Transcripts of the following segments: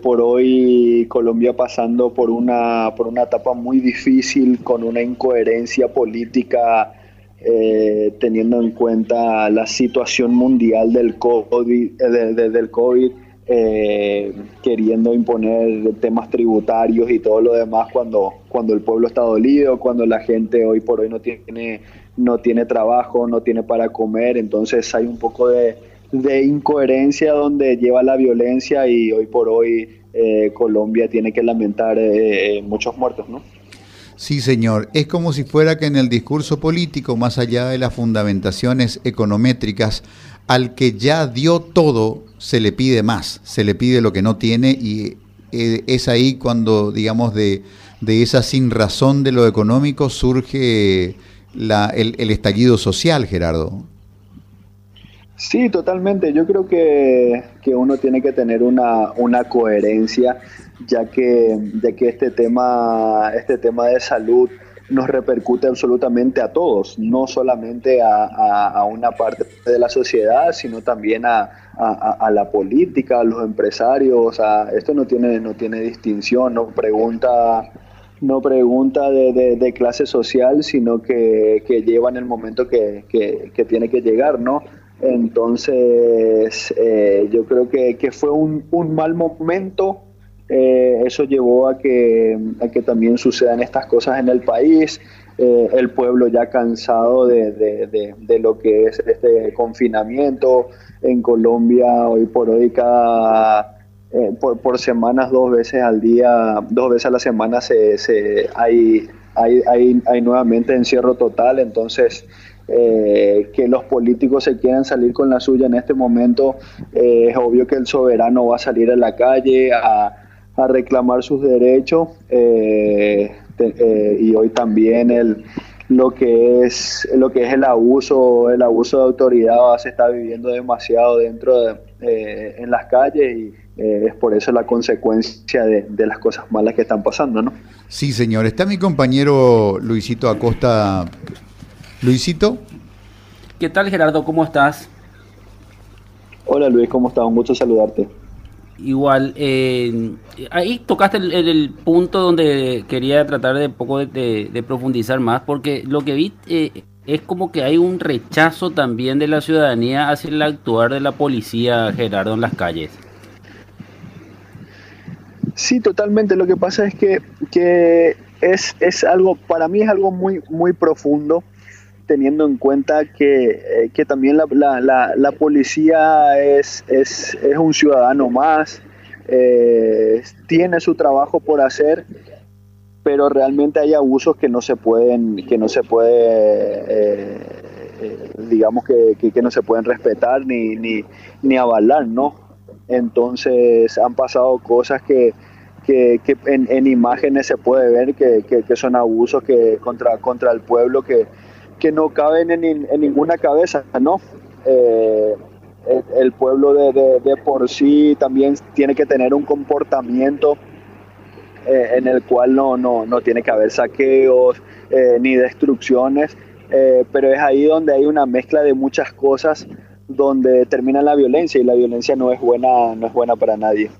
por hoy Colombia pasando por una, por una etapa muy difícil, con una incoherencia política, eh, teniendo en cuenta la situación mundial del COVID, eh, del COVID eh, queriendo imponer temas tributarios y todo lo demás cuando, cuando el pueblo está dolido, cuando la gente hoy por hoy no tiene, no tiene trabajo, no tiene para comer, entonces hay un poco de de incoherencia donde lleva la violencia y hoy por hoy eh, Colombia tiene que lamentar eh, muchos muertos, ¿no? Sí, señor. Es como si fuera que en el discurso político, más allá de las fundamentaciones econométricas, al que ya dio todo, se le pide más, se le pide lo que no tiene y eh, es ahí cuando, digamos, de, de esa sin razón de lo económico surge la, el estallido social, Gerardo. Sí, totalmente. Yo creo que, uno tiene que tener una, una coherencia, ya que, ya que este, tema, este tema de salud nos repercute absolutamente a todos, no solamente a, una parte de la sociedad, sino también a, la política, a los empresarios. esto no tiene, no tiene distinción, no pregunta, no pregunta de, clase social, sino que, lleva en el momento que, que tiene que llegar, ¿no? Entonces, eh, yo creo que, fue un, mal momento. Eh, eso llevó a que, a que también sucedan estas cosas en el país. Eh, el pueblo ya cansado de, lo que es este confinamiento. En Colombia, hoy por hoy, cada. por, por, semanas, dos veces al día, dos veces a la semana se, se hay, hay, hay, hay nuevamente encierro total. Entonces, eh, que los políticos se quieran salir con la suya en este momento, eh, es obvio que el soberano va a salir a la calle a, reclamar sus derechos eh, y hoy también el, lo que es lo que es el abuso el abuso de autoridad se está viviendo demasiado dentro de, en las calles y es por eso la consecuencia de, de, las cosas malas que están pasando, ¿no? Sí, señor. Está mi compañero Luisito Acosta Luisito. ¿Qué tal Gerardo? ¿Cómo estás? Hola Luis, ¿cómo estás? Un gusto saludarte. Igual, eh, ahí tocaste el, punto donde quería tratar de poco de, profundizar más, porque lo que vi eh, es como que hay un rechazo también de la ciudadanía hacia el actuar de la policía, Gerardo, en las calles. Sí, totalmente. Lo que pasa es que, que es, es algo, para mí es algo muy, muy profundo teniendo en cuenta que, eh, que también la, la, la, policía es, es, es, un ciudadano más, eh, tiene su trabajo por hacer, pero realmente hay abusos que no se pueden, que no se puede, eh, digamos que, que, no se pueden respetar ni, ni, ni avalar, ¿no? Entonces han pasado cosas que, que, que en, en, imágenes se puede ver que, que, son abusos que contra, contra el pueblo que, que no caben en, ninguna cabeza, ¿no? Eh, el, pueblo de, por sí también tiene que tener un comportamiento eh, en el cual no, no, no, tiene que haber saqueos eh, ni destrucciones, pero es ahí donde hay una mezcla de muchas cosas donde termina la violencia y la violencia no es buena, no es buena para nadie.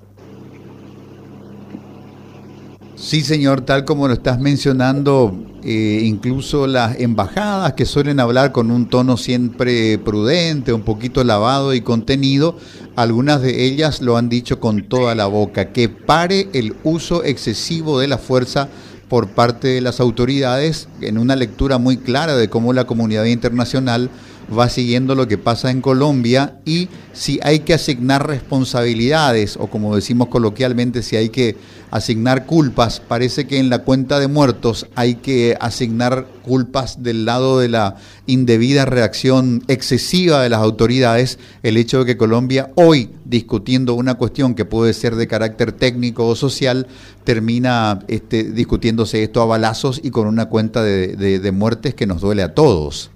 Sí, señor, tal como lo estás mencionando, eh, incluso las embajadas que suelen hablar con un tono siempre prudente, un poquito lavado y contenido, algunas de ellas lo han dicho con toda la boca, que pare el uso excesivo de la fuerza por parte de las autoridades, en una lectura muy clara de cómo la comunidad internacional va siguiendo lo que pasa en Colombia y si hay que asignar responsabilidades o como decimos coloquialmente, si hay que asignar culpas, parece que en la cuenta de muertos hay que asignar culpas del lado de la indebida reacción excesiva de las autoridades, el hecho de que Colombia hoy discutiendo una cuestión que puede ser de carácter técnico o social, termina este, discutiéndose esto a balazos y con una cuenta de muertes que nos duele a todos.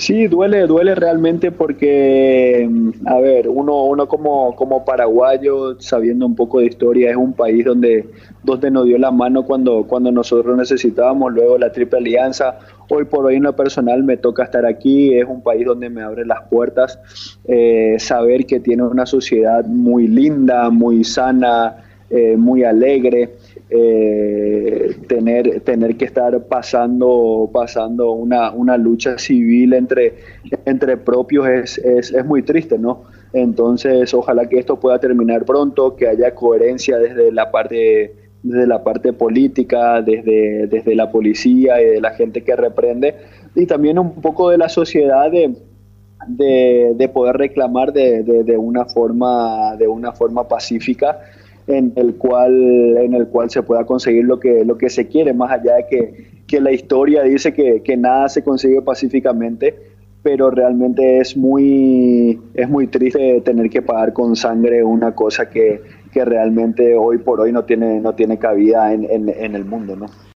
Sí, duele, duele realmente porque, a ver, uno, uno como, como paraguayo, sabiendo un poco de historia, es un país donde, donde nos dio la mano cuando, cuando nosotros necesitábamos, luego la Triple Alianza. Hoy por hoy en lo personal me toca estar aquí, es un país donde me abre las puertas, eh, saber que tiene una sociedad muy linda, muy sana, eh, muy alegre eh, tener, tener que estar pasando, pasando una, una lucha civil entre, entre propios es, es, es, muy triste, ¿no? Entonces, ojalá que esto pueda terminar pronto, que haya coherencia desde la parte, desde la parte política, desde, desde la policía y de la gente que reprende, y también un poco de la sociedad de, de, de poder reclamar de, de, una forma, de una forma pacífica en el cual en el cual se pueda conseguir lo que lo que se quiere más allá de que, que la historia dice que, que, nada se consigue pacíficamente pero realmente es muy es muy triste tener que pagar con sangre una cosa que, que realmente hoy por hoy no tiene no tiene cabida en, en, en el mundo no